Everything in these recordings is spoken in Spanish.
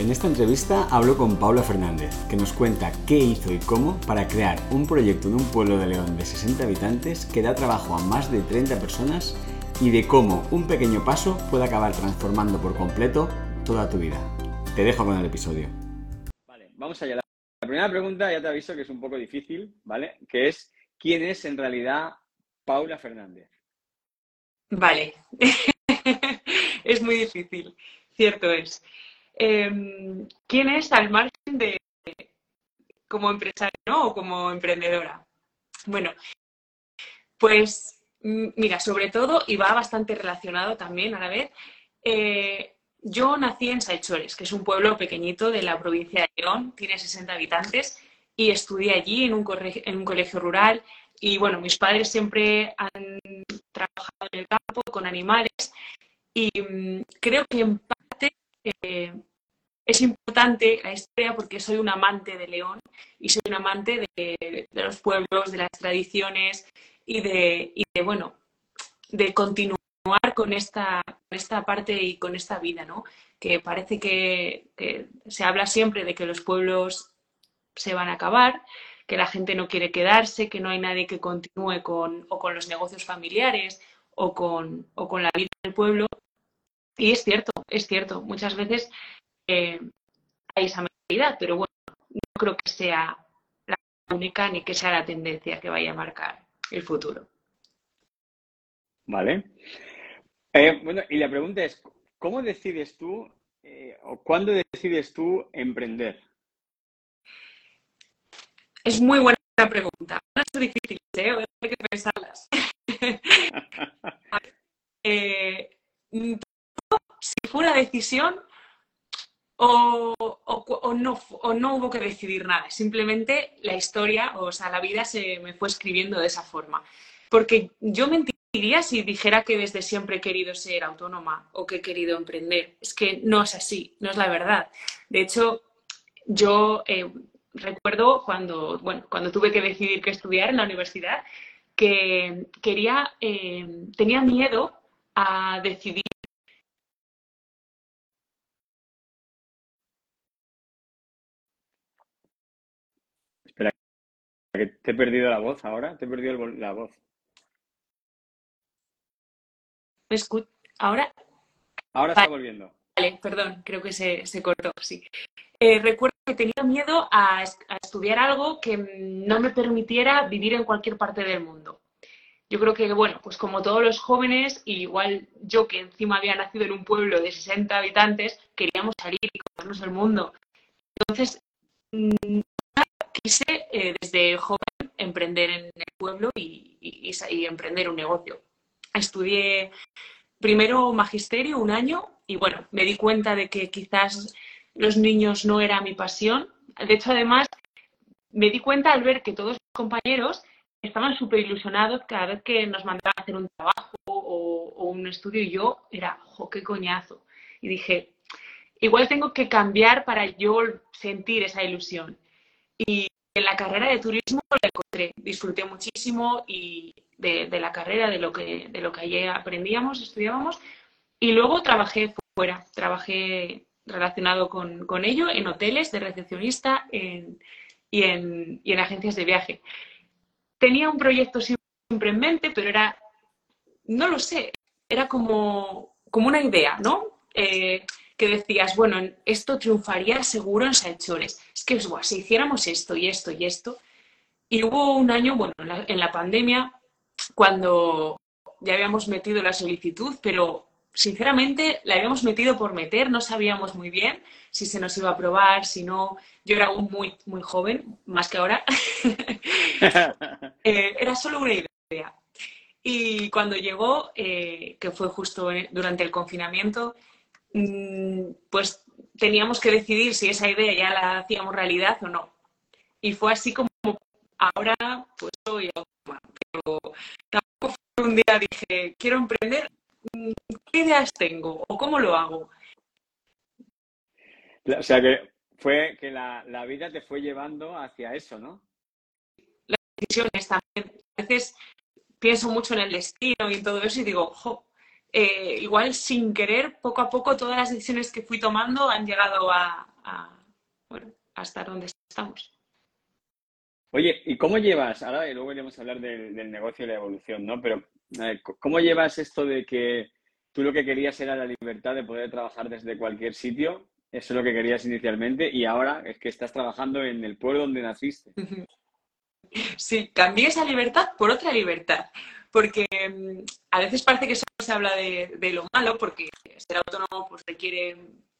en esta entrevista hablo con Paula Fernández, que nos cuenta qué hizo y cómo para crear un proyecto en un pueblo de León de 60 habitantes que da trabajo a más de 30 personas y de cómo un pequeño paso puede acabar transformando por completo toda tu vida. Te dejo con el episodio. Vale, vamos allá. La primera pregunta ya te aviso que es un poco difícil, ¿vale? Que es, ¿quién es en realidad Paula Fernández? Vale, es muy difícil, cierto es. Em, quién es al margen de como empresario o como emprendedora. Bueno, pues mira, sobre todo, y va bastante relacionado también a la vez, eh, yo nací en Saichores, que es un pueblo pequeñito de la provincia de León, tiene 60 habitantes, y estudié allí en un, colegio rural. Y bueno, mis padres siempre han trabajado en el campo con animales y mm, creo que en parte eh, es importante la historia porque soy un amante de León y soy un amante de, los pueblos, de las tradiciones y de, bueno, de continuar con esta, esta parte y con esta vida, ¿no? Que parece que, se habla siempre de que los pueblos se van a acabar, que la gente no quiere quedarse, que no hay nadie que continúe con, o con los negocios familiares o con, o con la vida del pueblo. Y es cierto, es cierto. Muchas veces hay esa mentalidad, pero bueno, no creo que sea la única ni que sea la tendencia que vaya a marcar el futuro. Vale. Eh, bueno, y la pregunta es, ¿cómo decides tú eh, o cuándo decides tú emprender? Es muy buena pregunta. No es difícil, ¿eh? Hay que pensarlas. eh, si fuera decisión, o, no, no hubo que decidir nada, simplemente la historia, o sea, la vida se me fue escribiendo de esa forma. Porque yo mentiría si dijera que desde siempre he querido ser autónoma o que he querido emprender. Es que no es así, no es la verdad. De hecho, yo eh, recuerdo cuando, bueno, cuando tuve que decidir qué estudiar en la universidad, que quería, eh, tenía miedo a decidir te he perdido la voz ahora, te he perdido la voz. ¿Me ¿Ahora? Ahora está volviendo. Vale, perdón, creo que se, cortó, sí. Eh, recuerdo que tenía miedo a, estudiar algo que no me permitiera vivir en cualquier parte del mundo. Yo creo que, bueno, pues como todos los jóvenes, igual yo que encima había nacido en un pueblo de 60 habitantes, queríamos salir y comernos el mundo. Entonces, mm, quise eh, desde joven emprender en el pueblo y, emprender un negocio. Estudié primero magisterio un año y bueno, me di cuenta de que quizás los niños no era mi pasión. De hecho, además, me di cuenta al ver que todos mis compañeros estaban súper ilusionados cada vez que nos mandaban a hacer un trabajo o, un estudio y yo era, jo, qué coñazo. Y dije, igual tengo que cambiar para yo sentir esa ilusión. Y en la carrera de turismo la encontré, disfruté muchísimo y de, la carrera, de lo, que, de lo que allí aprendíamos, estudiábamos. Y luego trabajé fuera, trabajé relacionado con, ello en hoteles de recepcionista y, en, y en agencias de viaje. Tenía un proyecto siempre en mente, pero era, no lo sé, era como, como una idea, ¿no? Eh, que decías, bueno, esto triunfaría seguro en Salchores. Es que si hiciéramos esto y esto y esto. Y hubo un año, bueno, en la, pandemia, cuando ya habíamos metido la solicitud, pero sinceramente la habíamos metido por meter, no sabíamos muy bien si se nos iba a aprobar, si no. Yo era aún muy, muy joven, más que ahora. Eh, era solo una idea. Y cuando llegó, eh, que fue justo durante el confinamiento, pues teníamos que decidir si esa idea ya la hacíamos realidad o no. Y fue así como ahora pues soy autónoma, pero tampoco fue un día dije, quiero emprender, ¿qué ideas tengo o cómo lo hago? O sea que fue que la, vida te fue llevando hacia eso, ¿no? Las decisiones también. A veces pienso mucho en el destino y en todo eso y digo, jo, eh, igual sin querer, poco a poco, todas las decisiones que fui tomando han llegado a, bueno, a estar donde estamos. Oye, ¿y cómo llevas? Ahora luego iremos a hablar del, negocio y la evolución, ¿no? Pero ¿cómo llevas esto de que tú lo que querías era la libertad de poder trabajar desde cualquier sitio? Eso es lo que querías inicialmente y ahora es que estás trabajando en el pueblo donde naciste. Sí, cambié esa libertad por otra libertad porque mm, a veces parece que se habla de, lo malo, porque ser autónomo pues, requiere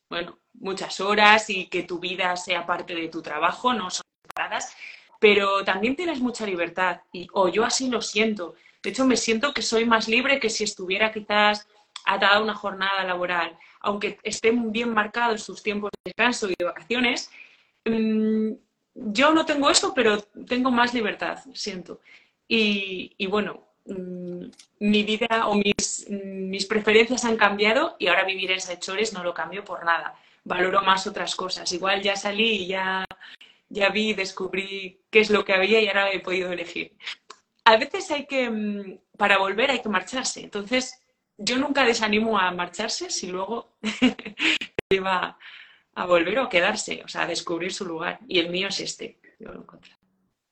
bueno, muchas horas y que tu vida sea parte de tu trabajo, no son separadas, pero también tienes mucha libertad, y, o yo así lo siento. De hecho, me siento que soy más libre que si estuviera quizás atada a una jornada laboral, aunque estén bien marcados sus tiempos de descanso y de vacaciones. Mm, yo no tengo eso, pero tengo más libertad, siento. Y, y bueno, mi vida o mis, mis, preferencias han cambiado y ahora vivir en Sechores no lo cambio por nada. Valoro más otras cosas. Igual ya salí ya, ya vi, descubrí qué es lo que había y ahora he podido elegir. A veces hay que, mm, para volver hay que marcharse. Entonces, yo nunca desanimo a marcharse si luego lleva a volver o a quedarse, o sea, a descubrir su lugar. Y el mío es este.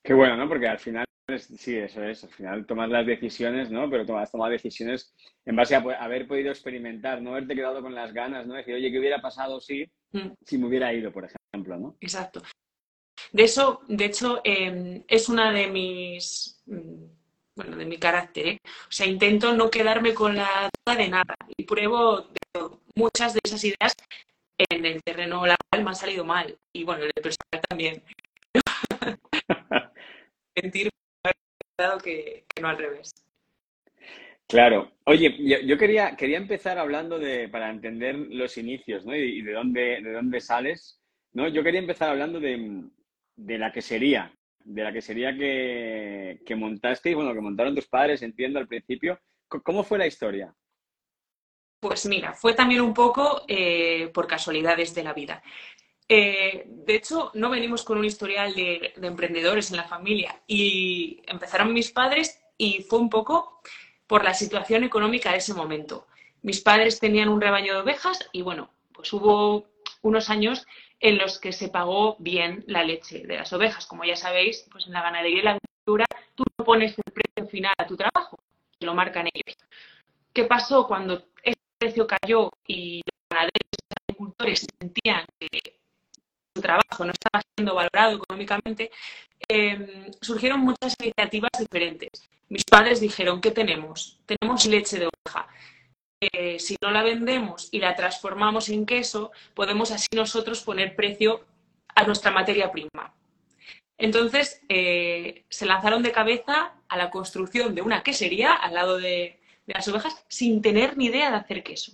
Qué bueno, ¿no? Porque al final Sí, eso es. Al final tomas las decisiones, ¿no? Pero tomas, tomar decisiones en base a haber podido experimentar, no haberte quedado con las ganas, ¿no? Decir, oye, ¿qué hubiera pasado si, mm. si me hubiera ido, por ejemplo, ¿no? Exacto. De eso, de hecho, em, es una de mis, mm, bueno, de mi carácter, ¿eh? O sea, intento no quedarme con la duda de nada y pruebo de Muchas de esas ideas en el terreno laboral me han salido mal y, bueno, en el personal también. Mentir que, no al revés. Claro. Oye, yo, quería, quería empezar hablando de, para entender los inicios, ¿no? Y, de dónde, de dónde sales, ¿no? Yo quería empezar hablando de, de la quesería, de la quesería que, que montaste y, bueno, que montaron tus padres, entiendo, al principio. ¿Cómo fue la historia? Pues mira, fue también un poco eh, por casualidades de la vida. Eh, de hecho, no venimos con un historial de, emprendedores en la familia y empezaron mis padres y fue un poco por la situación económica de ese momento. Mis padres tenían un rebaño de ovejas y bueno, pues hubo unos años en los que se pagó bien la leche de las ovejas. Como ya sabéis, pues en la ganadería y la agricultura tú no pones el precio final a tu trabajo, lo marcan ellos. ¿Qué pasó cuando ese precio cayó y los ganaderos y los agricultores sentían que trabajo no estaba siendo valorado económicamente, em, surgieron muchas iniciativas diferentes. Mis padres dijeron, ¿qué tenemos? Tenemos leche de oveja. Eh, si no la vendemos y la transformamos en queso, podemos así nosotros poner precio a nuestra materia prima. Entonces, eh, se lanzaron de cabeza a la construcción de una quesería al lado de, de las ovejas sin tener ni idea de hacer queso.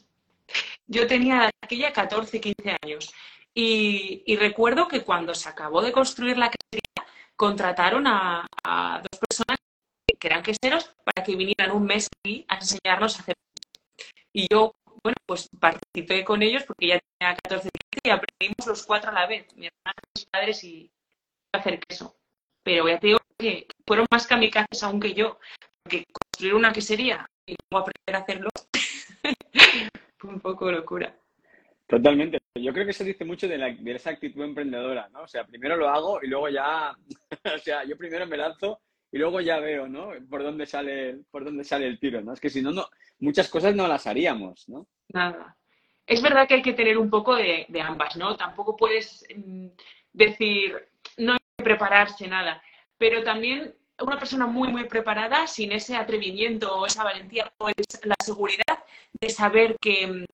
Yo tenía aquella 14, 15 años y, recuerdo que cuando se acabó de construir la quesería, contrataron a, dos personas que eran queseros para que vinieran un mes aquí a enseñarnos a hacer. Y yo, bueno, pues participé con ellos porque ya tenía 14 y aprendimos los cuatro a la vez, mi hermana, mis padres y hacer queso. Pero ya te digo que fueron más kamikazes aún que yo, porque construir una quesería y luego aprender a hacerlo fue un poco locura. Totalmente. Yo creo que se dice mucho de, la, de, esa actitud emprendedora, ¿no? O sea, primero lo hago y luego ya, o sea, yo primero me lanzo y luego ya veo, ¿no? Por dónde sale, por dónde sale el tiro, ¿no? Es que si no, no, muchas cosas no las haríamos, ¿no? Nada. Es verdad que hay que tener un poco de, de ambas, ¿no? Tampoco puedes mm, decir, no hay que prepararse nada, pero también una persona muy, muy preparada, sin ese atrevimiento o esa valentía o la seguridad de saber que mm,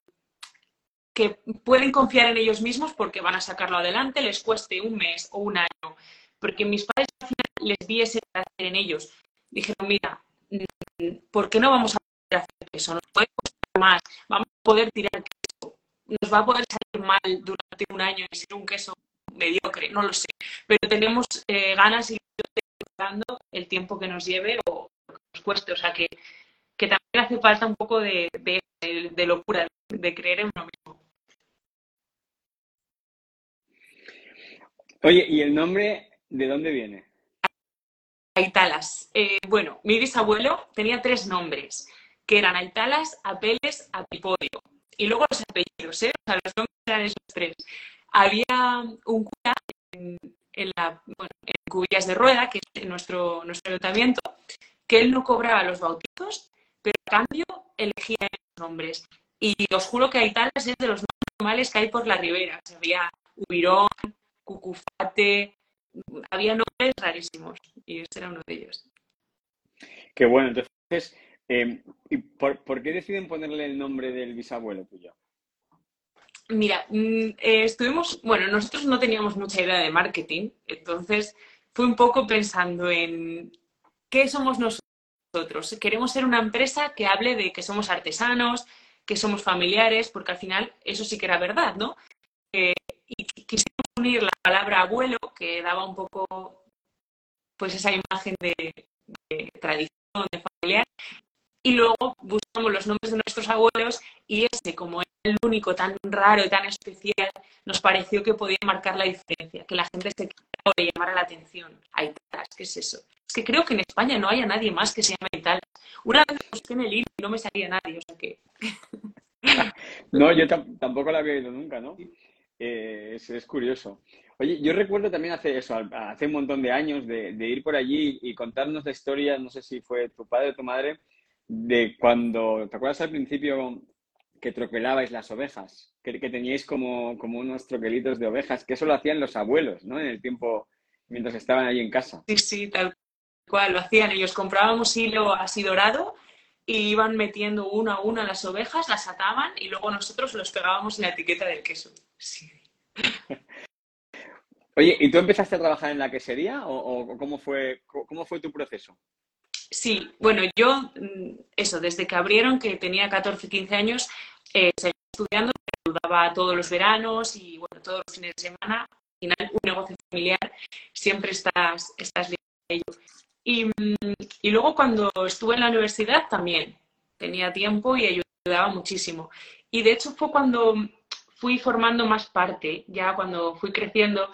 que pueden confiar en ellos mismos porque van a sacarlo adelante, les cueste un mes o un año. Porque mis padres al final les di ese carácter en ellos. Dijeron, mira, mm, ¿por qué no vamos a poder hacer eso? Nos puede costar más, vamos a poder tirar queso, nos va a poder salir mal durante un año y ser un queso mediocre, no lo sé. Pero tenemos eh, ganas y dando el tiempo que nos lleve o lo que nos cueste. O sea que, también hace falta un poco de, de, locura, de creer en uno mismo. Oye, ¿y el nombre de dónde viene? Aitalas. Eh, bueno, mi bisabuelo tenía tres nombres, que eran Aitalas, Apeles, Apipodio. Y luego los apellidos, ¿eh? O sea, los nombres eran esos tres. Había un cura en, la, bueno, en Cubillas de Rueda, que es nuestro, nuestro ayuntamiento, que él no cobraba los bautizos, pero a cambio elegía los nombres. Y os juro que Aitalas es de los más normales que hay por la ribera. había Ubirón, Cucufate, había nombres rarísimos y este era uno de ellos. Qué bueno, entonces, eh, ¿y por, qué deciden ponerle el nombre del bisabuelo tuyo? Mira, mm, eh, estuvimos, bueno, nosotros no teníamos mucha idea de marketing, entonces fue un poco pensando en qué somos nosotros. Queremos ser una empresa que hable de que somos artesanos, que somos familiares, porque al final eso sí que era verdad, ¿no? Eh, y quisimos unir la palabra abuelo, que daba un poco pues esa imagen de, tradición, de familiar, y luego buscamos los nombres de nuestros abuelos y ese, como era el único tan raro y tan especial, nos pareció que podía marcar la diferencia, que la gente se quedara o le llamara la atención. Aitalas, ¿qué es eso? Es que creo que en España no haya nadie más que se llame Aitalas. Una vez busqué en el hilo y no me salía nadie, o sea que... no, yo tampoco la había oído nunca, ¿no? Eh, es, curioso. Oye, yo recuerdo también hace eso, hace un montón de años, de, ir por allí y contarnos la historia, no sé si fue tu padre o tu madre, de cuando, ¿te acuerdas al principio que troquelabais las ovejas? Que, que teníais como, como unos troquelitos de ovejas, que eso lo hacían los abuelos, ¿no? En el tiempo, mientras estaban allí en casa. Sí, sí, tal cual, lo hacían ellos. Comprábamos hilo así dorado y iban metiendo uno a uno las ovejas, las ataban y luego nosotros los pegábamos en la etiqueta del queso. Oye, ¿y tú empezaste a trabajar en la quesería o, cómo, fue, cómo fue tu proceso? Sí, bueno, yo, mm, eso, desde que abrieron, que tenía 14, 15 años, eh, seguía estudiando, ayudaba todos los veranos y, bueno, todos los fines de semana. Al final, un negocio familiar, siempre estás, estás a ello. Y, y luego cuando estuve en la universidad también tenía tiempo y ayudaba muchísimo. Y de hecho fue cuando fui formando más parte, ya cuando fui creciendo,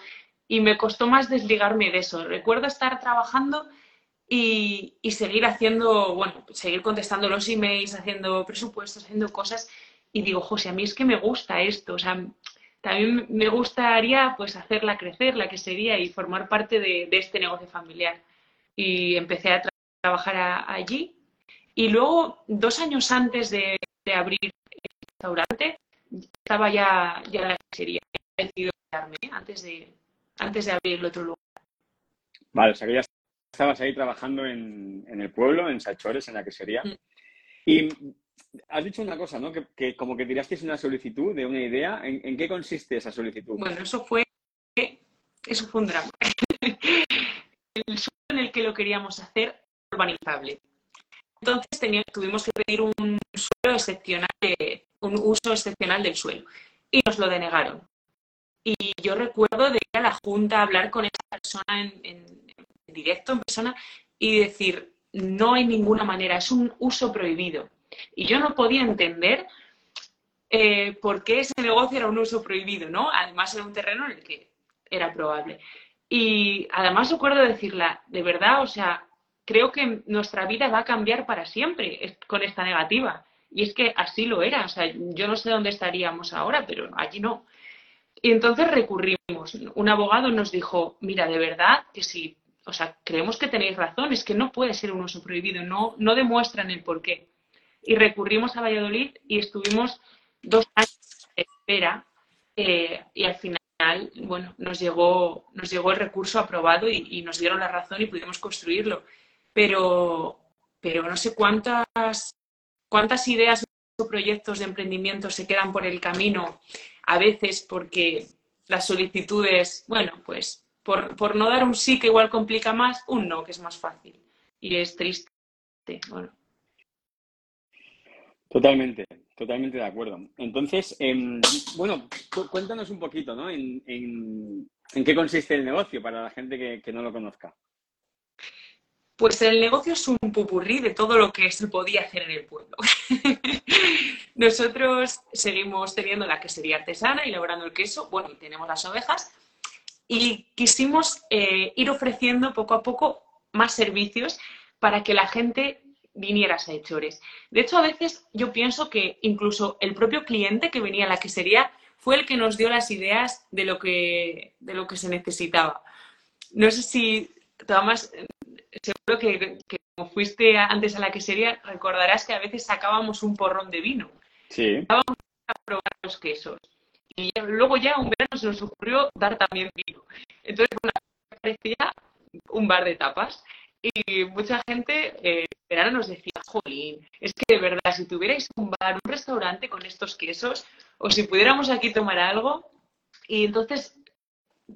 y me costó más desligarme de eso. Recuerdo estar trabajando y, seguir haciendo, bueno, seguir contestando los emails, haciendo presupuestos, haciendo cosas, y digo, José, a mí es que me gusta esto, o sea, también me gustaría pues hacerla crecer, la que sería, y formar parte de, este negocio familiar. Y empecé a trabajar allí. Y luego, dos años antes de, de abrir el restaurante, estaba ya, ya la sería decidido quedarme antes de, antes de abrir el otro lugar. Vale, o sea que ya estabas ahí trabajando en, en el pueblo, en Salchores, en la quesería. Mm. Y has dicho una cosa, ¿no? Que, que, como que tirasteis una solicitud de una idea. ¿En, qué consiste esa solicitud? Bueno, eso fue, eso fue un drama. el en el que lo queríamos hacer urbanizable. Entonces tuvimos que pedir un suelo excepcional un uso excepcional del suelo. Y nos lo denegaron. Y yo recuerdo de ir a la Junta a hablar con esa persona en, directo, en persona, y decir, no hay ninguna manera, es un uso prohibido. Y yo no podía entender eh, por qué ese negocio era un uso prohibido, ¿no? Además era un terreno en el que era probable. Y además recuerdo decirla, de verdad, o sea, creo que nuestra vida va a cambiar para siempre con esta negativa. Y es que así lo era. O sea, yo no sé dónde estaríamos ahora, pero allí no. Y entonces recurrimos. Un abogado nos dijo, mira, de verdad que sí, o sea, creemos que tenéis razón, es que no puede ser un uso prohibido, no, no demuestran el por qué. Y recurrimos a Valladolid y estuvimos dos años de espera eh, y al final, bueno, nos llegó, nos llegó el recurso aprobado y, nos dieron la razón y pudimos construirlo. Pero, pero no sé cuántas cuántas ideas o proyectos de emprendimiento se quedan por el camino a veces porque las solicitudes, bueno, pues por, no dar un sí que igual complica más, un no que es más fácil. Y es triste. Bueno. Totalmente, Totalmente de acuerdo. Entonces, em, bueno, cuéntanos un poquito, ¿no? En, qué consiste el negocio para la gente que, no lo conozca. Pues el negocio es un pupurrí de todo lo que se podía hacer en el pueblo. Nosotros seguimos teniendo la quesería artesana y elaborando el queso, bueno, y tenemos las ovejas, y quisimos eh, ir ofreciendo poco a poco más servicios para que la gente vinieras a Hechores. De hecho, a veces yo pienso que incluso el propio cliente que venía a la quesería fue el que nos dio las ideas de lo que, de lo que se necesitaba. No sé si, Tomás, seguro que, como fuiste antes a la quesería, recordarás que a veces sacábamos un porrón de vino. Sí. Vamos a probar los quesos. Y luego ya un verano se nos ocurrió dar también vino. Entonces, bueno, parecía un bar de tapas. Y mucha gente eh, verano nos decía, jolín, es que de verdad, si tuvierais un bar, un restaurante con estos quesos, o si pudiéramos aquí tomar algo. Y entonces,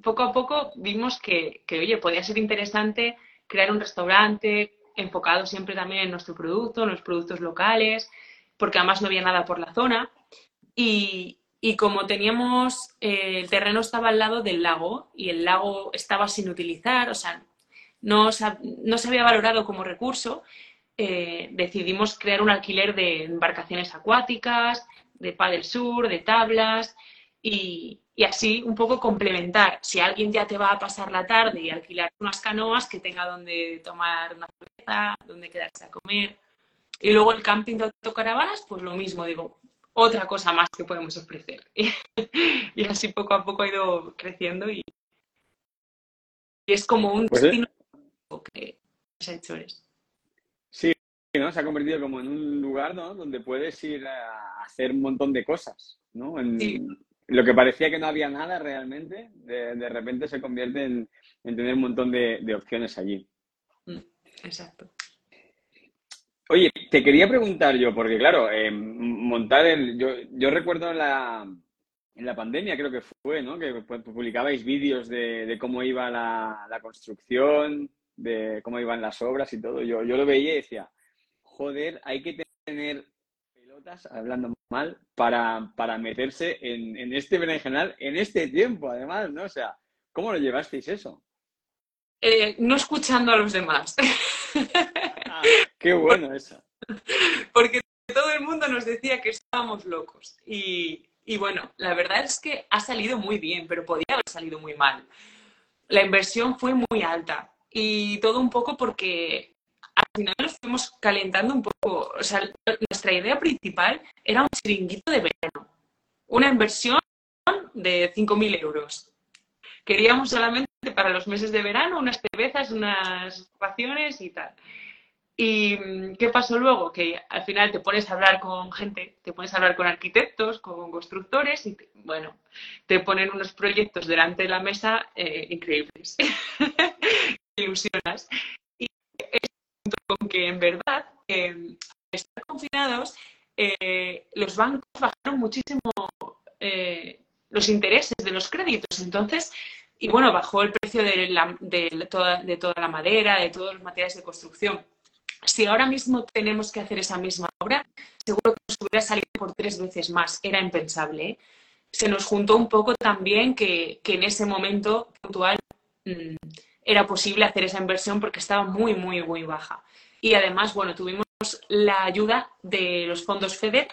poco a poco vimos que, que oye, podía ser interesante crear un restaurante enfocado siempre también en nuestro producto, en los productos locales, porque además no había nada por la zona. Y, y como teníamos, eh, el terreno estaba al lado del lago y el lago estaba sin utilizar, o sea, no, se había valorado como recurso, eh, decidimos crear un alquiler de embarcaciones acuáticas, de paddle sur, de tablas y, así un poco complementar. Si alguien ya te va a pasar la tarde y alquilar unas canoas, que tenga donde tomar una cerveza, donde quedarse a comer. Y luego el camping de autocaravanas, pues lo mismo, digo, otra cosa más que podemos ofrecer. y así poco a poco ha ido creciendo y, es como un pues destino que Sí, ¿no? se ha convertido como en un lugar ¿no? donde puedes ir a hacer un montón de cosas. ¿no? En, Lo que parecía que no había nada realmente, de, repente se convierte en, tener un montón de, opciones allí. Mm, exacto. Oye, te quería preguntar yo, porque claro, eh, montar el. Yo, yo recuerdo en la, en la pandemia, creo que fue, ¿no? Que publicabais vídeos de, cómo iba la, la construcción, de cómo iban las obras y todo. Yo, yo lo veía y decía, joder, hay que tener pelotas, hablando mal, para, para meterse en, en este berenjenal en este tiempo, además, ¿no? O sea, ¿cómo lo llevasteis eso? Eh, no escuchando a los demás. Ah, qué bueno eso. Porque todo el mundo nos decía que estábamos locos. Y, y bueno, la verdad es que ha salido muy bien, pero podía haber salido muy mal. La inversión fue muy alta y todo un poco porque al final nos fuimos calentando un poco. O sea, nuestra idea principal era un chiringuito de verano, una inversión de 5.000 euros. Queríamos solamente para los meses de verano unas cervezas, unas vacaciones y tal. ¿Y mm, qué pasó luego? Que al final te pones a hablar con gente, te pones a hablar con arquitectos, con constructores y, bueno, te ponen unos proyectos delante de la mesa eh, increíbles. ilusionas. Y es con que en verdad, eh, estar confinados, eh, los bancos bajaron muchísimo eh, los intereses de los créditos. Entonces, y bueno, bajó el precio de, toda, la madera, de todos los materiales de construcción. Si ahora mismo tenemos que hacer esa misma obra, seguro que nos hubiera salido por tres veces más. Era impensable. Se nos juntó un poco también que, que en ese momento puntual mm, era posible hacer esa inversión porque estaba muy, muy, muy baja. Y además, bueno, tuvimos la ayuda de los fondos FEDER,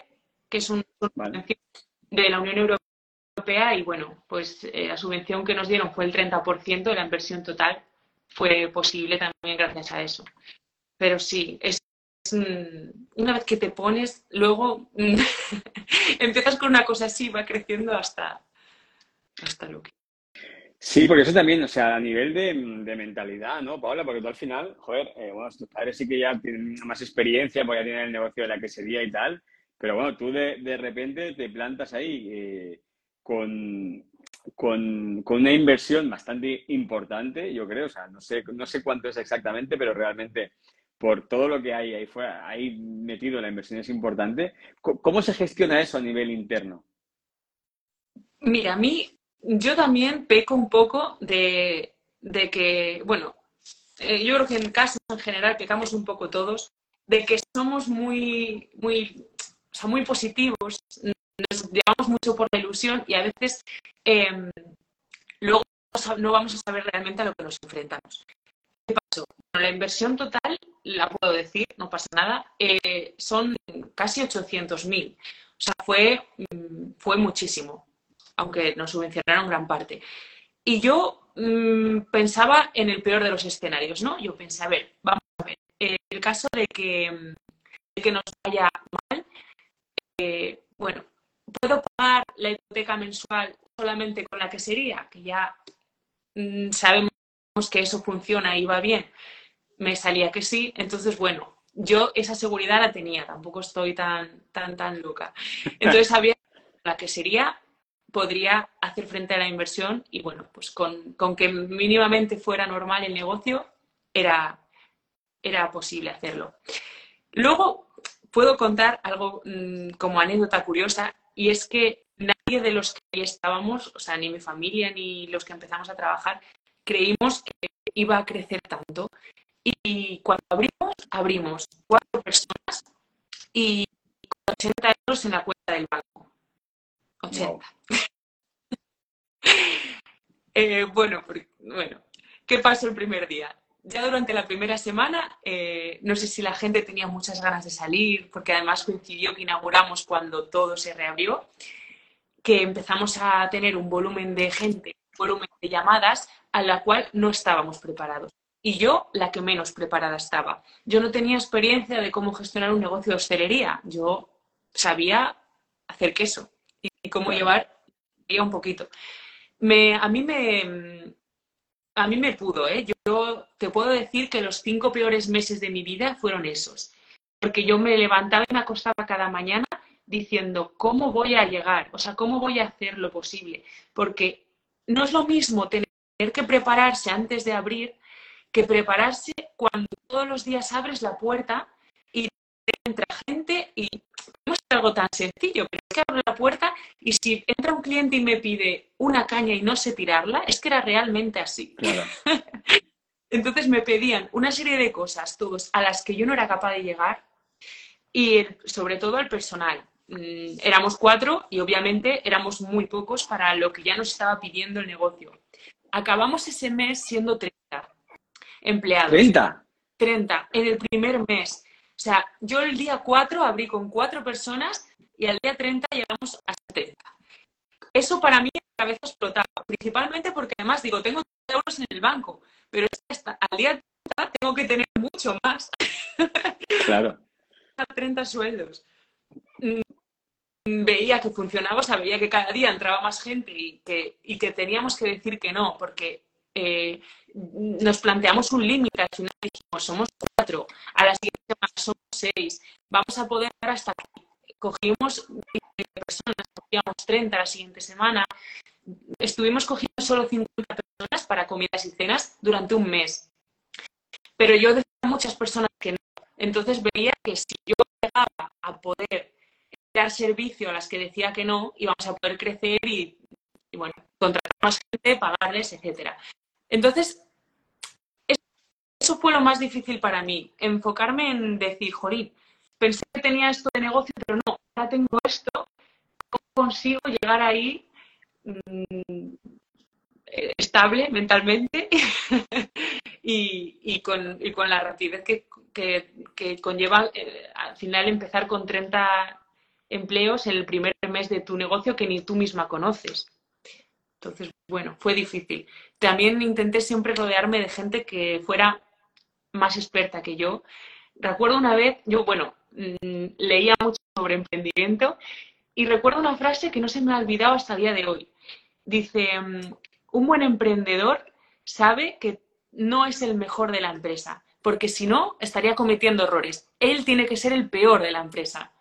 que es subvención de la Unión Europea, y bueno, pues eh, la subvención que nos dieron fue el 30% de la inversión total. Fue posible también gracias a eso. Pero sí, es, una vez que te pones, luego empiezas con una cosa así, va creciendo hasta, hasta lo que. Sí, porque eso también, o sea, a nivel de, mentalidad, ¿no, Paula? Porque tú al final, joder, eh, bueno, tus padres sí que ya tienen más experiencia, porque ya tienen el negocio de la quesería y tal, pero bueno, tú de, de repente te plantas ahí eh, con, con, con, una inversión bastante importante, yo creo, o sea, no sé, no sé cuánto es exactamente, pero realmente por todo lo que hay ahí fuera, ahí metido la inversión es importante. ¿Cómo se gestiona eso a nivel interno? Mira, a mí yo también peco un poco de, que, bueno, eh, yo creo que en casa en general pecamos un poco todos, de que somos muy, muy, sea, muy positivos, nos llevamos mucho por la ilusión y a veces em, luego no vamos a saber realmente a lo que nos enfrentamos. ¿Qué pasó? la inversión total, la puedo decir, no pasa nada, eh, son casi 800.000. O sea, fue, mm, fue muchísimo, aunque nos subvencionaron gran parte. Y yo mm, pensaba en el peor de los escenarios, ¿no? Yo pensé, a ver, vamos a ver, en el caso de que, que nos vaya mal, eh, bueno, ¿puedo pagar la hipoteca mensual solamente con la que sería? Que ya mm, sabemos que eso funciona y va bien. Me salía que sí, entonces, bueno, yo esa seguridad la tenía, tampoco estoy tan, tan, tan loca. Entonces sabía la que sería, podría hacer frente a la inversión y bueno, pues con, con que mínimamente fuera normal el negocio, era, era posible hacerlo. Luego puedo contar algo mm, como anécdota curiosa y es que nadie de los que ahí estábamos, o sea, ni mi familia ni los que empezamos a trabajar, creímos que iba a crecer tanto. Y cuando abrimos, abrimos cuatro personas y 80 euros en la cuenta del banco. 80. Eh, bueno, bueno, ¿qué pasó el primer día? ya durante la primera semana, eh, no sé si la gente tenía muchas ganas de salir, porque además coincidió que inauguramos cuando todo se reabrió, que empezamos a tener un volumen de gente, un volumen de llamadas a la cual no estábamos preparados. Y yo, la que menos preparada estaba. Yo no tenía experiencia de cómo gestionar un negocio de hostelería. Yo sabía hacer queso y cómo llevar un poquito. Me, a mí me, a mí me pudo, ¿eh? Yo te puedo decir que los cinco peores meses de mi vida fueron esos. Porque yo me levantaba y me acostaba cada mañana diciendo, ¿cómo voy a llegar? O sea, ¿cómo voy a hacer lo posible? Porque no es lo mismo tener que prepararse antes de abrir que prepararse cuando todos los días abres la puerta y entra gente y es algo tan sencillo, pero es que abro la puerta y si entra un cliente y me pide una caña y no sé tirarla, es que era realmente así. Entonces me pedían una serie de cosas, todos, a las que yo no era capaz de llegar y sobre todo el personal. Mm, éramos cuatro y obviamente éramos muy pocos para lo que ya nos estaba pidiendo el negocio. Acabamos ese mes siendo 30 empleados. ¿30? 30 en el primer mes. O sea, yo el día 4 abrí con cuatro personas y al día 30 llegamos a 70. Eso para mí a cabeza explotaba, principalmente porque además digo, tengo euros en el banco, pero al día 30 tengo que tener mucho más. Claro. 30 sueldos. Mm, veía que funcionaba, o sea, veía que cada día entraba más gente y que, y que teníamos que decir que no, porque eh, nos planteamos un límite, al final dijimos, somos cuatro, a la siguiente semana somos seis, vamos a poder hasta aquí. Cogimos personas, cogíamos 30 la siguiente semana, estuvimos cogiendo solo 50 personas para comidas y cenas durante un mes. Pero yo decía a muchas personas que no. Entonces veía que si yo llegaba a poder dar servicio a las que decía que no, íbamos a poder crecer y bueno, contratar más gente, pagarles, etcétera. Entonces, eso fue lo más difícil para mí, enfocarme en decir, Jorín, pensé que tenía esto de negocio, pero no, ya tengo esto, ¿cómo consigo llegar ahí mm, estable mentalmente y, con, la rapidez que, conlleva eh, al final empezar con 30 empleos en el primer mes de tu negocio que ni tú misma conoces. Entonces, bueno, fue difícil. También intenté siempre rodearme de gente que fuera más experta que yo. Recuerdo una vez, yo, bueno, mm, leía mucho sobre emprendimiento y recuerdo una frase que no se me ha olvidado hasta el día de hoy. Dice, mm, un buen emprendedor sabe que no es el mejor de la empresa, porque si no, estaría cometiendo errores. Él tiene que ser el peor de la empresa.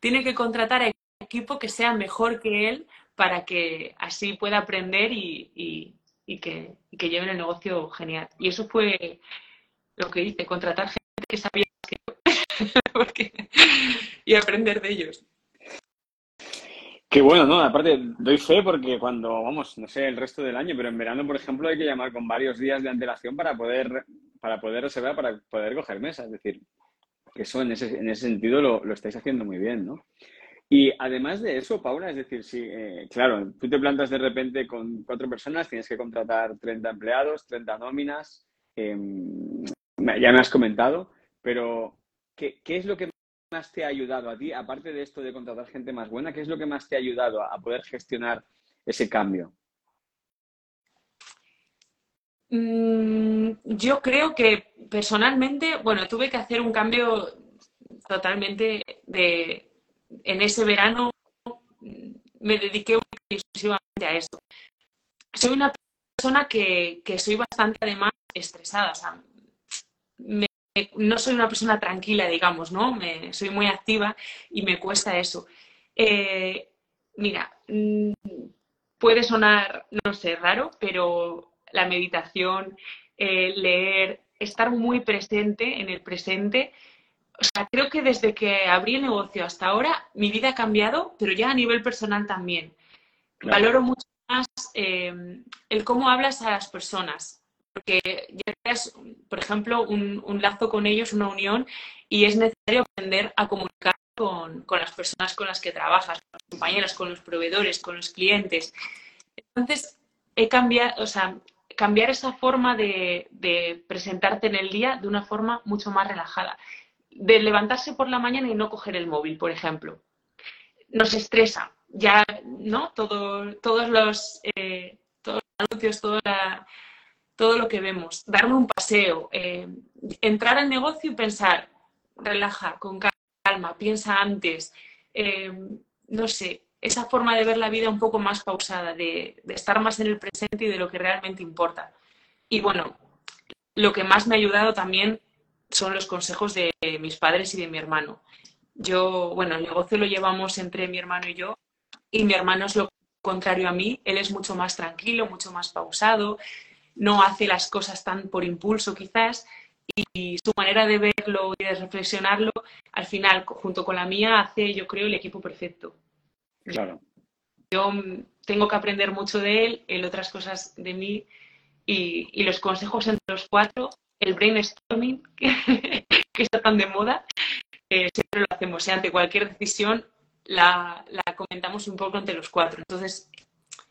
Tiene que contratar a equipo que sea mejor que él para que así pueda aprender y, que, lleven el negocio genial. Y eso fue lo que hice, contratar gente que sabía que y aprender de ellos. Qué bueno, ¿no? Aparte, doy fe porque cuando, vamos, no sé, el resto del año, pero en verano, por ejemplo, hay que llamar con varios días de antelación para poder, para poder reservar, para poder coger mesa. Es decir, que eso en ese, en ese sentido lo, lo estáis haciendo muy bien, ¿no? Y además de eso, Paula, es decir, si, eh, claro, tú te plantas de repente con cuatro personas, tienes que contratar 30 empleados, 30 nóminas, em, ya me has comentado, pero ¿qué, es lo que más te ha ayudado a ti, aparte de esto de contratar gente más buena, qué es lo que más te ha ayudado a, poder gestionar ese cambio? Mm, yo creo que personalmente, bueno, tuve que hacer un cambio totalmente de, en ese verano me dediqué exclusivamente a eso. Soy una persona que, soy bastante además estresada, no soy una persona tranquila, digamos, ¿no? Me, soy muy activa y me cuesta eso. Eh, mira, mm, puede sonar, no sé, raro, pero la meditación, eh, leer, estar muy presente en el presente, o sea, creo que desde que abrí el negocio hasta ahora, mi vida ha cambiado, pero ya a nivel personal también. Valoro mucho más eh, el cómo hablas a las personas, porque ya creas, por ejemplo, un, lazo con ellos, una unión, y es necesario aprender a comunicar con, las personas con las que trabajas, con los compañeros, con los proveedores, con los clientes. Entonces, he cambiado, o sea, cambiar esa forma de, de presentarte en el día de una forma mucho más relajada de levantarse por la mañana y no coger el móvil, por ejemplo. Nos estresa, ya, ¿no? Todo, todos, los, eh, todos los anuncios, todo lo que vemos. Darme un paseo, eh, entrar al negocio y pensar, relaja, con calma, piensa antes. Eh, no sé, esa forma de ver la vida un poco más pausada, de estar más en el presente y de lo que realmente importa. Y bueno, lo que más me ha ayudado también son los consejos de mis padres y de mi hermano. Yo, bueno, el negocio lo llevamos entre mi hermano y yo, y mi hermano es lo contrario a mí, él es mucho más tranquilo, mucho más pausado, no hace las cosas tan por impulso quizás, y su manera de verlo y de reflexionarlo, al final, junto con la mía, hace, yo creo, el equipo perfecto. Claro. Yo tengo que aprender mucho de él, él otras cosas de mí, y, y los consejos entre los cuatro el brainstorming que, está tan de moda, eh, siempre lo hacemos. ante cualquier decisión la, comentamos un poco entre los cuatro. Entonces,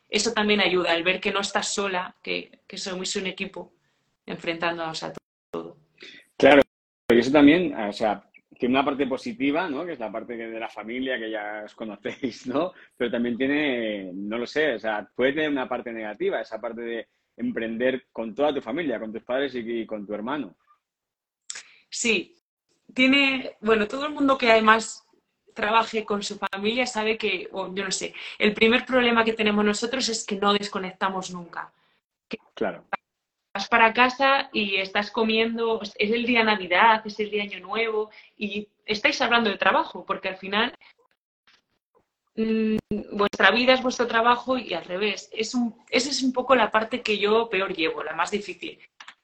eso también ayuda, el ver que no estás sola, que, que somos un equipo enfrentándonos a todo. Claro, y eso también, o sea, tiene una parte positiva, ¿no? Que es la parte de la familia que ya os conocéis, ¿no? Pero también tiene, no lo sé, o sea, puede tener una parte negativa, esa parte de emprender con toda tu familia, con tus padres y, con tu hermano. Sí, tiene, bueno, todo el mundo que además trabaje con su familia sabe que, yo no sé, el primer problema que tenemos nosotros es que no desconectamos nunca. claro. Vas para casa y estás comiendo, es el día Navidad, es el día Año Nuevo y estáis hablando de trabajo, porque al final Mm, vuestra vida es vuestro trabajo y al revés. Es un, esa es un poco la parte que yo peor llevo, la más difícil.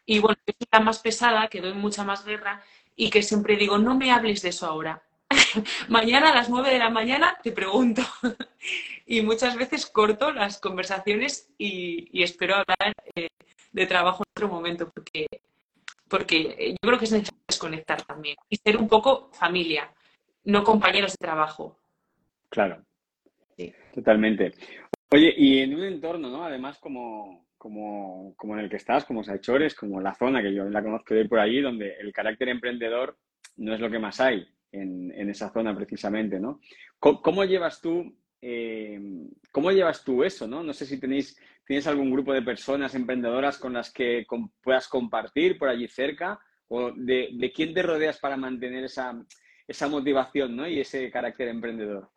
Y bueno, es la más pesada, que doy mucha más guerra y que siempre digo, no me hables de eso ahora. mañana a las nueve de la mañana te pregunto. y muchas veces corto las conversaciones y, espero hablar eh, de trabajo en otro momento, porque, porque yo creo que es necesario desconectar también y ser un poco familia, no compañeros de trabajo. Claro. Totalmente. Oye, y en un entorno, ¿no? Además, como, como, como en el que estás, como Saichores, como la zona que yo la conozco de por allí, donde el carácter emprendedor no es lo que más hay en, en esa zona precisamente, ¿no? ¿Cómo, llevas tú, eh, cómo llevas tú eso, ¿no? No sé si tenéis, tienes algún grupo de personas emprendedoras con las que puedas compartir por allí cerca, o de, de quién te rodeas para mantener esa, esa motivación, ¿no? Y ese carácter emprendedor.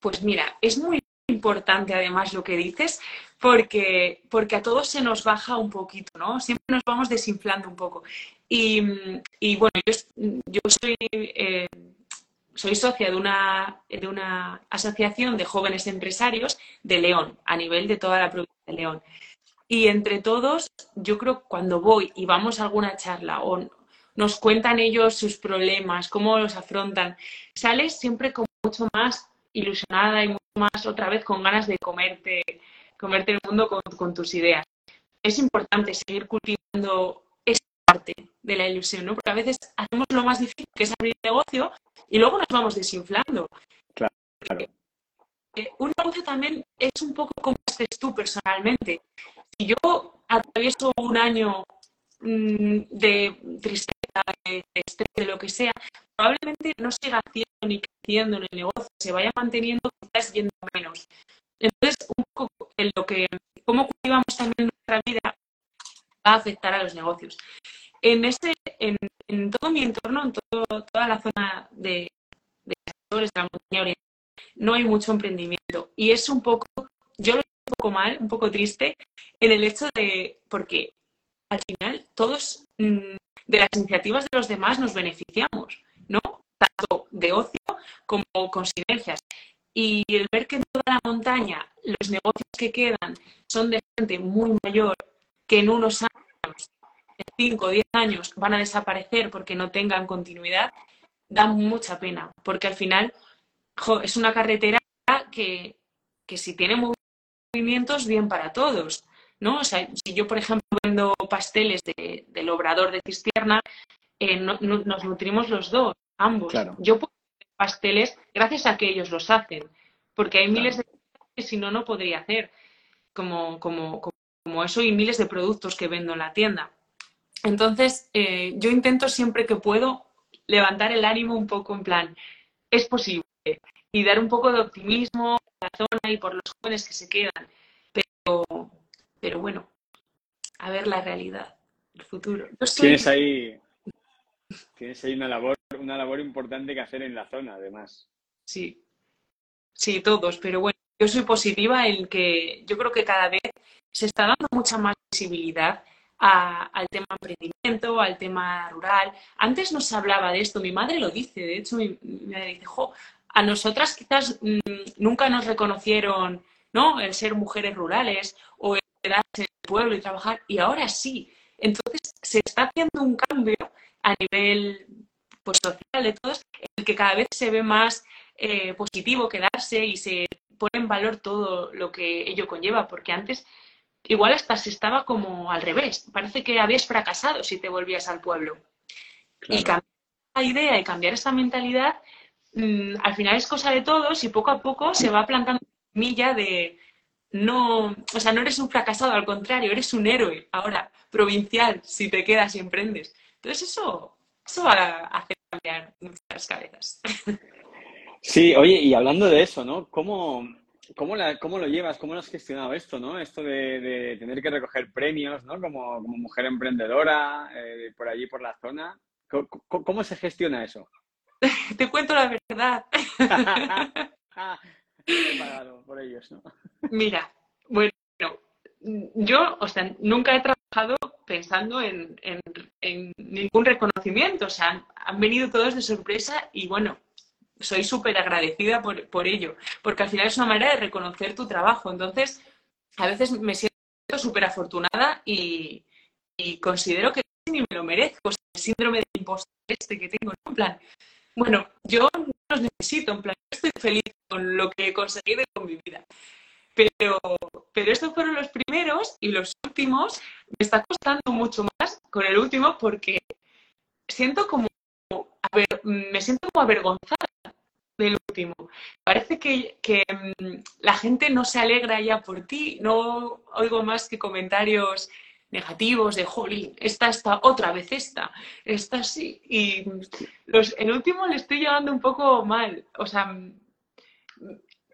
Pues mira, es muy importante además lo que dices, porque, porque a todos se nos baja un poquito, ¿no? Siempre nos vamos desinflando un poco. Y, bueno, yo, soy, eh, soy socia de una, de una asociación de jóvenes empresarios de León, a nivel de toda la provincia de León. Y entre todos, yo creo que cuando voy y vamos a alguna charla o nos cuentan ellos sus problemas, cómo los afrontan, sales siempre con mucho más ilusionada y mucho más otra vez con ganas de comerte, comerte el mundo con, tus ideas. Es importante seguir cultivando esa parte de la ilusión, ¿no? Porque a veces hacemos lo más difícil, que es abrir negocio, y luego nos vamos desinflando. Eh, un negocio también es un poco como estés tú personalmente. Si yo atravieso un año mm, de tristeza, de, estrés, de lo que sea, probablemente no siga haciendo ni creciendo en el negocio, se vaya manteniendo quizás yendo menos. Entonces, un poco en lo que, cómo cultivamos también nuestra vida va a afectar a los negocios. En, ese, en, todo mi entorno, en toda la zona de, de, de la montaña oriental, no hay mucho emprendimiento. Y es un poco, yo lo veo un poco mal, un poco triste, en el hecho de, porque al final todos mm, de las iniciativas de los demás nos beneficiamos, ¿no? Tanto de ocio como con sinergias. Y el ver que en toda la montaña los negocios que quedan son de gente muy mayor, que en unos años, en 5 o 10 años, van a desaparecer porque no tengan continuidad, da mucha pena, porque al final es una carretera que, si tiene movimientos, bien para todos. ¿no? O sea, si yo, por ejemplo, vendo pasteles del obrador de Cistierna, eh, nos nutrimos los dos, ambos. Yo puedo hacer pasteles gracias a que ellos los hacen, porque hay miles de que si no, no podría hacer, como, como, como, eso y miles de productos que vendo en la tienda. Entonces, eh, yo intento siempre que puedo levantar el ánimo un poco en plan, es posible, y dar un poco de optimismo a la zona y por los jóvenes que se quedan. Pero, pero bueno, a ver la realidad, el futuro. Tienes ahí, tienes ahí una labor, una labor importante que hacer en la zona, además. Sí, sí, todos, pero bueno, yo soy positiva en que yo creo que cada vez se está dando mucha más visibilidad al tema emprendimiento, al tema rural. Antes no se hablaba de esto, mi madre lo dice, de hecho mi, madre dice, a nosotras quizás mm, nunca nos reconocieron ¿no? el ser mujeres rurales o el quedarse en el pueblo y trabajar, y ahora sí. Entonces se está haciendo un cambio a nivel pues, social de todos, en el que cada vez se ve más eh, positivo quedarse y se pone en valor todo lo que ello conlleva, porque antes igual hasta se estaba como al revés, parece que habías fracasado si te volvías al pueblo. Y cambiar la idea y cambiar esta mentalidad Mm, al final es cosa de todos y poco a poco se va plantando milla de no, o sea, no eres un fracasado, al contrario, eres un héroe ahora, provincial, si te quedas y emprendes. Entonces eso, eso va a hacer cambiar muchas cabezas. Sí, oye, y hablando de eso, ¿no? ¿Cómo, cómo, cómo lo llevas? ¿Cómo lo has gestionado esto, ¿no? Esto de, tener que recoger premios, ¿no? Como, mujer emprendedora, eh, por allí, por la zona. cómo se gestiona eso? Te cuento la verdad. por ellos, ¿no? Mira, bueno, yo, o sea, nunca he trabajado pensando en, ningún reconocimiento, o sea, han, venido todos de sorpresa y bueno, soy súper agradecida por, ello, porque al final es una manera de reconocer tu trabajo. Entonces, a veces me siento súper afortunada y, considero que ni me lo merezco, el síndrome de impostor este que tengo, en plan, bueno, yo no los necesito, en plan, estoy feliz con lo que he conseguido con mi vida. Pero, pero estos fueron los primeros y los últimos me está costando mucho más con el último porque siento como, me siento como avergonzada del último. Parece que, que, mm, la gente no se alegra ya por ti, no oigo más que comentarios negativos de, jolín, esta está, otra vez esta, esta sí. Y los, el último le estoy llevando un poco mal. O sea,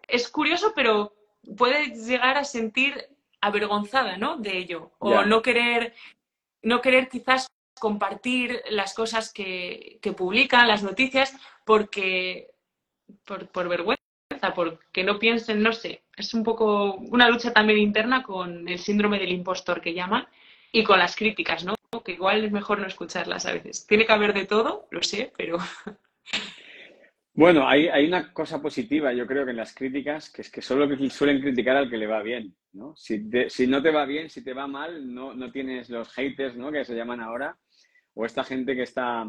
es curioso, pero puedes llegar a sentir avergonzada, ¿no? De ello. O no querer, no querer quizás compartir las cosas que, que publican, las noticias, porque por, por vergüenza, porque no piensen, no sé, es un poco una lucha también interna con el síndrome del impostor que llaman, y con las críticas, ¿no? Que igual es mejor no escucharlas a veces. Tiene que haber de todo, lo sé, pero... Bueno, hay, hay una cosa positiva, yo creo que en las críticas, que es que solo suelen criticar al que le va bien, ¿no? Si, si no te va bien, si te va mal, no, no tienes los haters, ¿no? Que se llaman ahora, o esta gente que está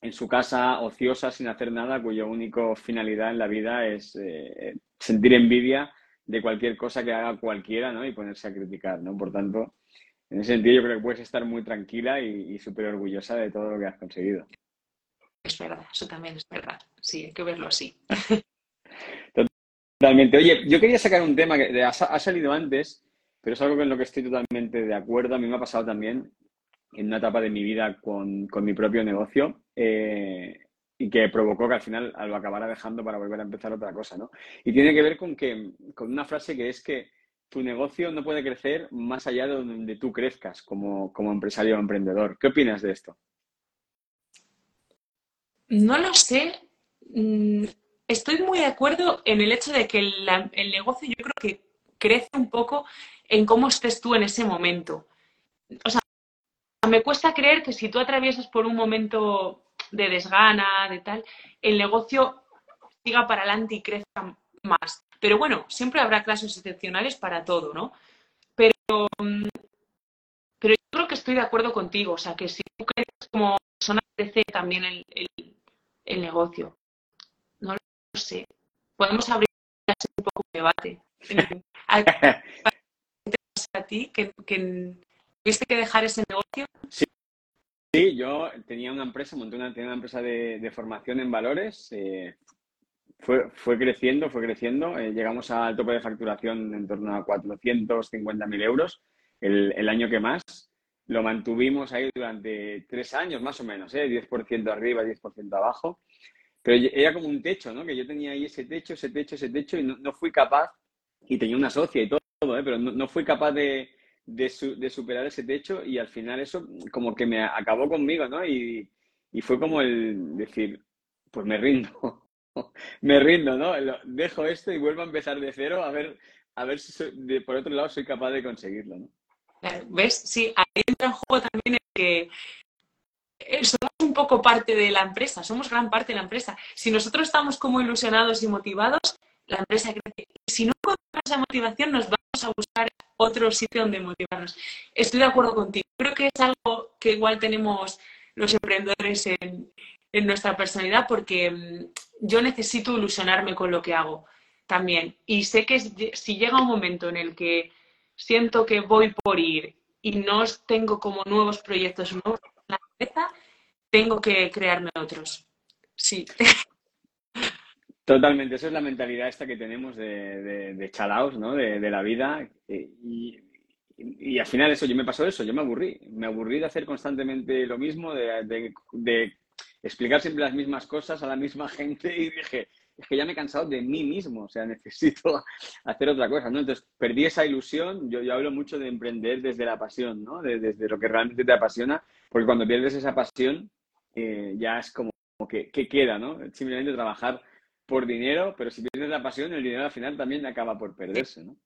en su casa ociosa sin hacer nada, cuya única finalidad en la vida es eh, sentir envidia de cualquier cosa que haga cualquiera, ¿no? Y ponerse a criticar, ¿no? Por tanto, en ese sentido, yo creo que puedes estar muy tranquila y, súper orgullosa de todo lo que has conseguido. Es verdad, eso también es verdad. Sí, hay que verlo así. Totalmente. Oye, yo quería sacar un tema que ha, salido antes, pero es algo con lo que estoy totalmente de acuerdo. A mí me ha pasado también en una etapa de mi vida con, mi propio negocio eh, y que provocó que al final lo acabara dejando para volver a empezar otra cosa, ¿no? Y tiene que ver con, que, con una frase que es que tu negocio no puede crecer más allá de donde tú crezcas como, como empresario o emprendedor. ¿Qué opinas de esto? No lo sé. Mm, estoy muy de acuerdo en el hecho de que el, negocio yo creo que crece un poco en cómo estés tú en ese momento. O sea, me cuesta creer que si tú atraviesas por un momento de desgana, de tal, el negocio siga para adelante y crezca más. Pero bueno, siempre habrá casos excepcionales para todo, ¿no? Pero, mm, pero yo creo que estoy de acuerdo contigo. O sea, que si tú crees como persona crece también el, el negocio. No lo sé. Podemos abrir un poco de debate. ¿A ti que, tuviste que dejar ese negocio? Sí. Sí, yo tenía una empresa, monté una, tenía una empresa de, formación en valores. Eh, fue, fue creciendo, fue creciendo. Eh, llegamos al tope de facturación en torno a 450.000 euros el, el, año que más. Lo mantuvimos ahí durante tres años, más o menos, ¿eh? 10% arriba, 10% abajo. Pero era como un techo, ¿no? Que yo tenía ahí ese techo, ese techo, ese techo y no, fui capaz, y tenía una socia y todo, ¿eh? pero no, fui capaz de, de, superar ese techo y al final eso como que me acabó conmigo, ¿no? Y, y fue como el decir, pues me rindo, me rindo, ¿no? Dejo esto y vuelvo a empezar de cero a ver, a ver si de, por otro lado soy capaz de conseguirlo, ¿no? ¿Ves? Sí, ahí entra en juego también el que eh, somos un poco parte de la empresa, somos gran parte de la empresa. Si nosotros estamos como ilusionados y motivados, la empresa crece. Si no encontramos esa motivación, nos vamos a buscar otro sitio donde motivarnos. Estoy de acuerdo contigo. Creo que es algo que igual tenemos los emprendedores en, en nuestra personalidad porque mm, yo necesito ilusionarme con lo que hago también. Y sé que si llega un momento en el que siento que voy por ir y no tengo como nuevos proyectos nuevos en la cabeza, tengo que crearme otros. Sí. Totalmente, esa es la mentalidad esta que tenemos de, de, de chalaos, ¿no? De, la vida. Y, y, al final eso, yo me pasó eso, yo me aburrí. Me aburrí de hacer constantemente lo mismo, de, explicar siempre las mismas cosas a la misma gente y dije, es que ya me he cansado de mí mismo, o sea, necesito hacer otra cosa, ¿no? Entonces, perdí esa ilusión, yo, yo hablo mucho de emprender desde la pasión, ¿no? desde lo que realmente te apasiona, porque cuando pierdes esa pasión, eh, ya es como, que, ¿qué queda, no? Simplemente trabajar por dinero, pero si pierdes la pasión, el dinero al final también acaba por perderse, ¿no?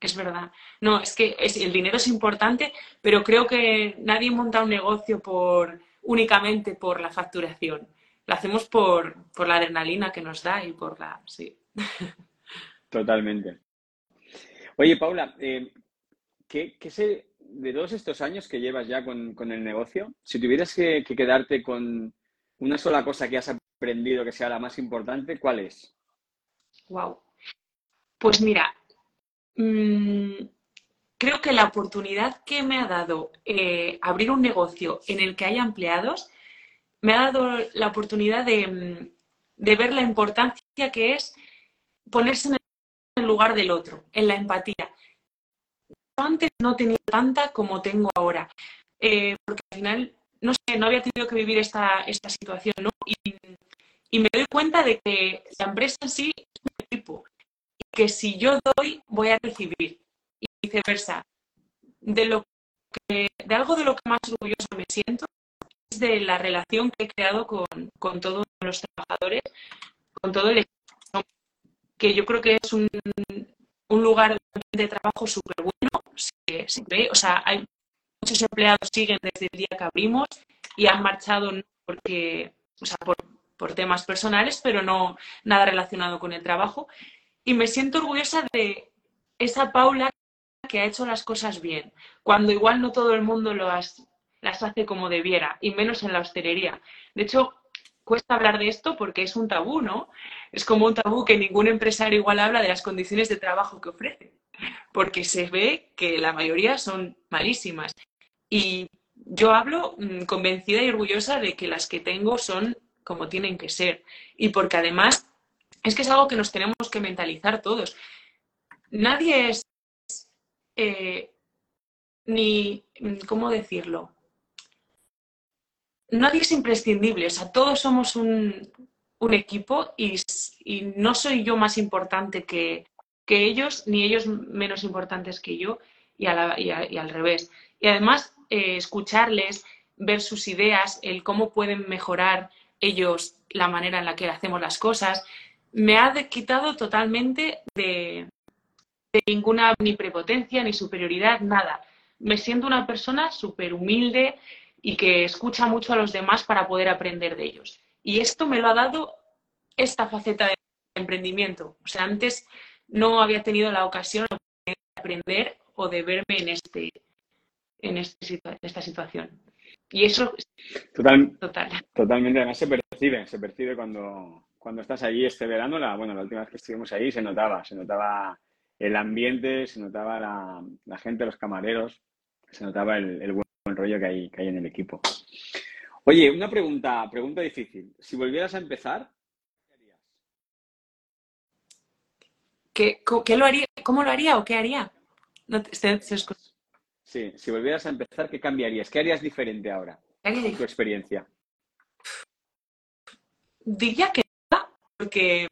Es verdad. No, es que el dinero es importante, pero creo que nadie monta un negocio por únicamente por la facturación lo hacemos por, la adrenalina que nos da y por la... Sí. Totalmente. Oye, Paula, eh, ¿qué, sé de todos estos años que llevas ya con, el negocio? Si tuvieras que, quedarte con una sola cosa que has aprendido que sea la más importante, ¿cuál es? Wow. Pues mira, mm, creo que la oportunidad que me ha dado eh, abrir un negocio en el que haya empleados me ha dado la oportunidad de, ver la importancia que es ponerse en el lugar del otro, en la empatía. Antes no tenía tanta como tengo ahora, eh, porque al final, no sé, no había tenido que vivir esta, esta situación, ¿no? Y, me doy cuenta de que la empresa en sí es un equipo, y que si yo doy, voy a recibir, y viceversa. De, lo de algo de lo que más orgulloso me siento de la relación que he creado con, todos los trabajadores, con todo el equipo, que yo creo que es un, lugar de trabajo súper bueno. O sea, hay muchos empleados siguen desde el día que abrimos y han marchado porque, o sea, por, por temas personales, pero no nada relacionado con el trabajo. Y me siento orgullosa de esa Paula que ha hecho las cosas bien, cuando igual no todo el mundo lo, has, las hace como debiera, y menos en la hostelería. De hecho, cuesta hablar de esto porque es un tabú, ¿no? Es como un tabú que ningún empresario igual habla de las condiciones de trabajo que ofrece, porque se ve que la mayoría son malísimas. Y yo hablo mm, convencida y orgullosa de que las que tengo son como tienen que ser. Y porque además es que es algo que nos tenemos que mentalizar todos. Nadie es eh, ni, ¿cómo decirlo? Nadie es imprescindible, o sea, todos somos un, equipo y, no soy yo más importante que, ellos, ni ellos menos importantes que yo, y, al revés. Y además, eh, escucharles, ver sus ideas, el cómo pueden mejorar ellos la manera en la que hacemos las cosas, me ha quitado totalmente de, ninguna ni prepotencia, ni superioridad, nada. Me siento una persona súper humilde y que escucha mucho a los demás para poder aprender de ellos. Y esto me lo ha dado esta faceta de emprendimiento. O sea, antes no había tenido la ocasión de aprender o de verme en, este, en, este, esta situación. Y eso Total, total. Totalmente, además se percibe, se percibe cuando, cuando estás allí este verano, la, bueno, la última vez que estuvimos ahí se notaba, se notaba el ambiente, se notaba la, gente, los camareros, se notaba el, buen, rollo que hay, que hay en el equipo. Oye, una pregunta, pregunta difícil. Si volvieras a empezar, ¿qué harías? ¿Qué, lo haría? ¿Cómo lo haría o qué haría? Sí, si volvieras a empezar, ¿qué cambiarías? ¿Qué harías diferente ahora? ¿Qué tu experiencia? Diría que porque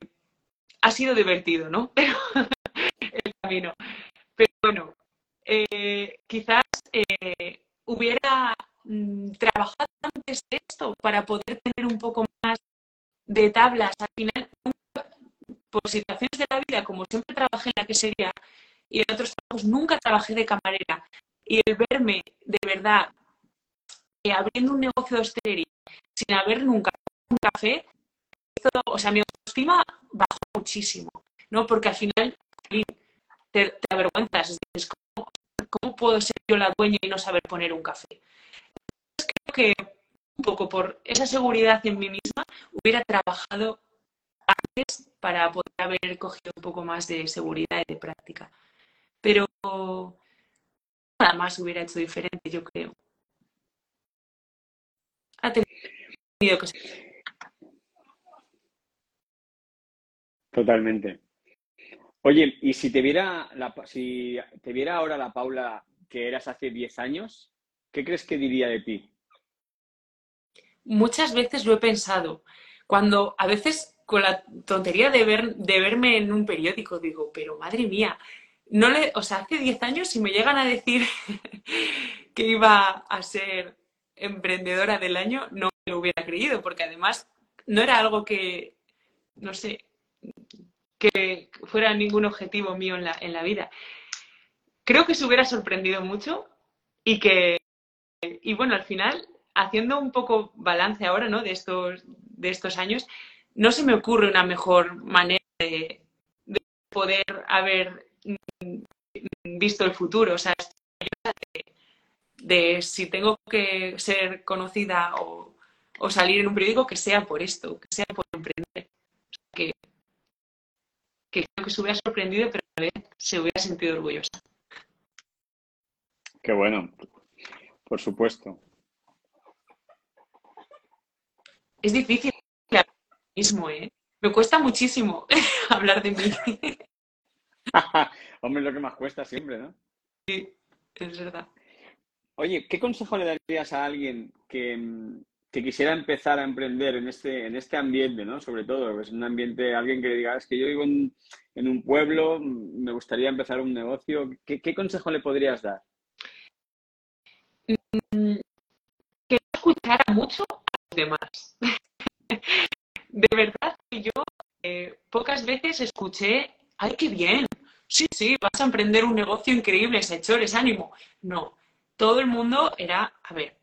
ha sido divertido, ¿no? Pero el camino. Pero bueno, eh, quizás eh, hubiera mm, trabajado antes de esto para poder tener un poco más de tablas. Al final, por situaciones de la vida, como siempre trabajé en la que sería y en otros trabajos, nunca trabajé de camarera. Y el verme de verdad eh, abriendo un negocio de hostelería sin haber nunca un café, o sea, mi autoestima bajó muchísimo, ¿no? Porque al final te, avergüenzas, dices, ¿cómo, puedo ser yo la dueña y no saber poner un café? Entonces, creo que un poco por esa seguridad en mí misma hubiera trabajado antes para poder haber cogido un poco más de seguridad y de práctica. Pero nada más hubiera hecho diferente, yo creo. Ha tenido que ser. Totalmente. Oye, y si te viera, si te viera ahora la Paula que eras hace 10 años, ¿qué crees que diría de ti? Muchas veces lo he pensado. Cuando a veces con la tontería de, ver, de verme en un periódico, digo, pero madre mía, no le, o sea, hace 10 años si me llegan a decir que iba a ser emprendedora del año, no me lo hubiera creído, porque además no era algo que, no sé, que fuera ningún objetivo mío en la, en la vida. Creo que se hubiera sorprendido mucho y que, y bueno, al final, haciendo un poco balance ahora, ¿no? De estos, de estos años, no se me ocurre una mejor manera de, poder haber visto el futuro. O sea, de, si tengo que ser conocida o, o, salir en un periódico, que sea por esto, que sea por emprender. que que creo que se hubiera sorprendido, pero a la vez se hubiera sentido orgullosa. Qué bueno, por supuesto. Es difícil hablar mismo, ¿eh? Me cuesta muchísimo hablar de mí. Hombre, es lo que más cuesta siempre, ¿no? Sí, es verdad. Oye, ¿qué consejo le darías a alguien que, que quisiera empezar a emprender en este, en este ambiente, ¿no? Sobre todo, es un ambiente, alguien que diga, es que yo vivo en, un pueblo, me gustaría empezar un negocio, ¿qué, consejo le podrías dar? Mm, que escuchara mucho a los demás. De verdad que yo eh, pocas veces escuché, ¡ay, qué bien! Sí, sí, vas a emprender un negocio increíble, Sechores, ánimo. No, todo el mundo era, a ver,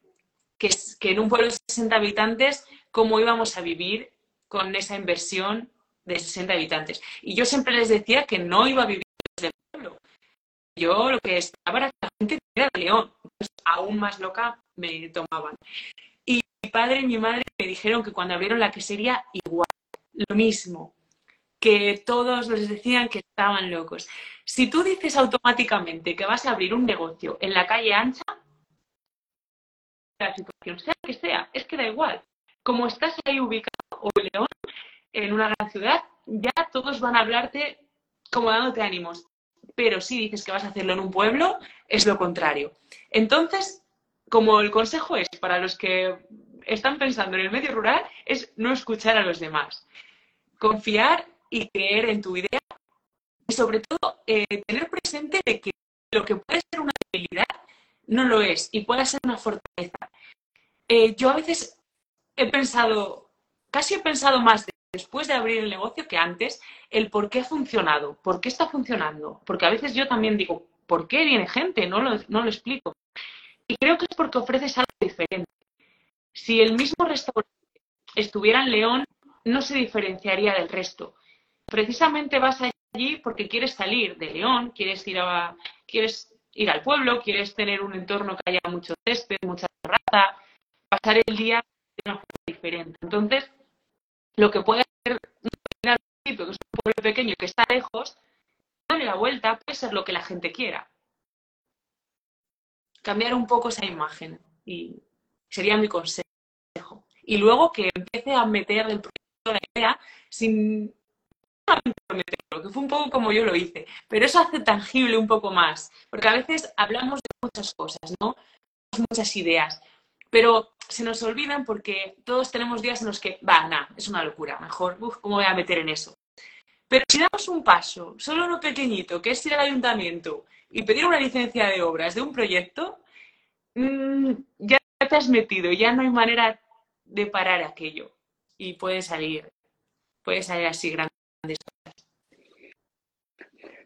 que, en un pueblo de 60 habitantes, cómo íbamos a vivir con esa inversión de 60 habitantes. Y yo siempre les decía que no iba a vivir desde el pueblo. Yo lo que estaba era que la gente era de León. aún más loca me tomaban. Y mi padre y mi madre me dijeron que cuando abrieron la quesería, igual, lo mismo. Que todos les decían que estaban locos. Si tú dices automáticamente que vas a abrir un negocio en la calle ancha, la situación, sea que sea, es que da igual. Como estás ahí ubicado, o León, en una gran ciudad, ya todos van a hablarte como dándote ánimos. Pero si dices que vas a hacerlo en un pueblo, es lo contrario. Entonces, como el consejo es para los que están pensando en el medio rural, es no escuchar a los demás. Confiar y creer en tu idea y sobre todo eh, tener presente de que lo que puede ser una debilidad no lo es y puede ser una fortaleza. Eh, yo a veces he pensado, casi he pensado más después de abrir el negocio que antes, el por qué ha funcionado, por qué está funcionando. Porque a veces yo también digo, ¿por qué viene gente? No lo, no lo explico. Y creo que es porque ofreces algo diferente. Si el mismo restaurante estuviera en León, no se diferenciaría del resto. Precisamente vas allí porque quieres salir de León, quieres ir a, quieres ir al pueblo, quieres tener un entorno que haya mucho césped, mucha terraza, pasar el día de una forma diferente. Entonces, lo que puede hacer que es un pueblo pequeño que está lejos, darle la vuelta puede ser lo que la gente quiera. Cambiar un poco esa imagen y sería mi consejo. Y luego que empiece a meter el proyecto la idea sin que fue un poco como yo lo hice, pero eso hace tangible un poco más, porque a veces hablamos de muchas cosas, ¿no? Muchas ideas, pero se nos olvidan porque todos tenemos días en los que, va, nada, es una locura, mejor, uff, ¿cómo voy a meter en eso? Pero si damos un paso, solo uno pequeñito, que es ir al ayuntamiento y pedir una licencia de obras de un proyecto, mmm, ya te has metido, ya no hay manera de parar aquello y puede salir, puede salir así grande.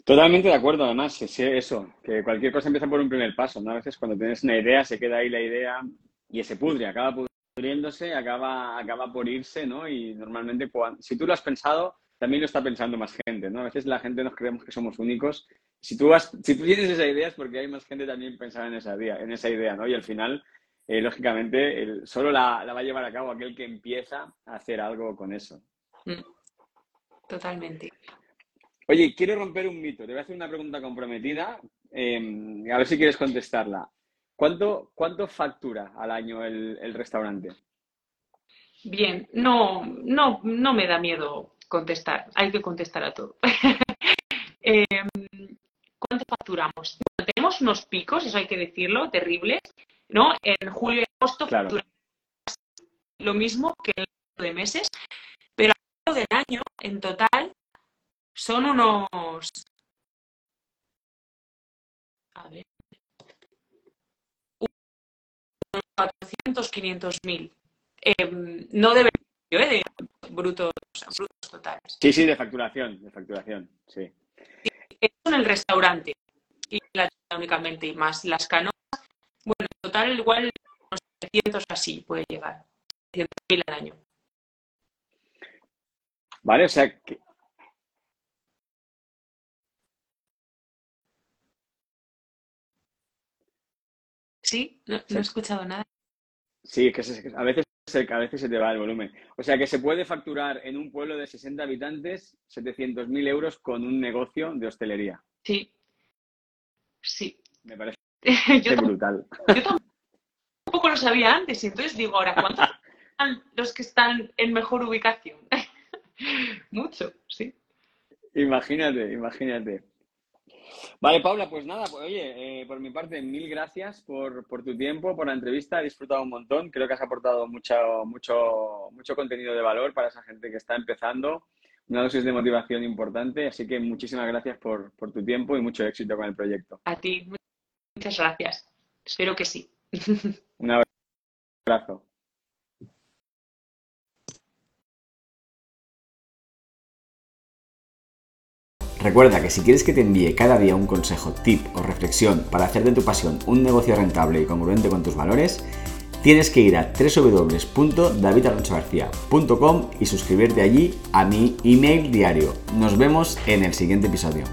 Totalmente de acuerdo, además, es eso, que cualquier cosa empieza por un primer paso, ¿no? A veces cuando tienes una idea, se queda ahí la idea y se pudre, acaba pudriéndose, acaba, acaba por irse, ¿no? Y normalmente, si tú lo has pensado, también lo está pensando más gente, ¿no? A veces la gente nos creemos que somos únicos. Si tú, has, si tú tienes esa idea es porque hay más gente también pensando en esa idea, en esa idea ¿no? Y al final, eh, lógicamente, solo la, la, va a llevar a cabo aquel que empieza a hacer algo con eso. Mm. Totalmente. Oye, quiero romper un mito. Te voy a hacer una pregunta comprometida. Em, a ver si quieres contestarla. ¿Cuánto, cuánto factura al año el, restaurante? Bien, no, no, no me da miedo contestar. Hay que contestar a todo. Em, ¿Cuánto facturamos? tenemos unos picos, eso hay que decirlo, terribles, ¿no? En julio y agosto facturamos lo mismo que el resto de meses, pero a lo del año, en total, son unos... A ver. Unos 400, 500 mil. Eh, no de ¿eh? de brutos, brutos totales. Sí, sí, de facturación, de facturación, sí. Eso en el restaurante y la únicamente, y más las canoas. Bueno, en total igual unos 300 así puede llegar. 100 mil al año. Vale, o sea, que, Sí, no, he escuchado nada. Sí, que a, veces, a veces se te va el volumen. O sea que se puede facturar en un pueblo de 60 habitantes 700.000 euros con un negocio de hostelería. Sí. Sí. Me parece brutal. Yo tampoco lo sabía antes, y entonces digo, ahora, ¿cuántos son los que están en mejor ubicación? Mucho, sí. Imagínate, imagínate. Vale, Paula, pues nada, pues, oye, eh, por mi parte, mil gracias por, tu tiempo, por la entrevista, he disfrutado un montón, creo que has aportado mucho, mucho, mucho contenido de valor para esa gente que está empezando, una dosis de motivación importante, así que muchísimas gracias por, por tu tiempo y mucho éxito con el proyecto. A ti, muchas gracias, espero que sí. Un abrazo. Recuerda que si quieres que te envíe cada día un consejo, tip o reflexión para hacer de tu pasión un negocio rentable y congruente con tus valores, tienes que ir a www.davidalonsogarcía.com y suscribirte allí a mi email diario. Nos vemos en el siguiente episodio.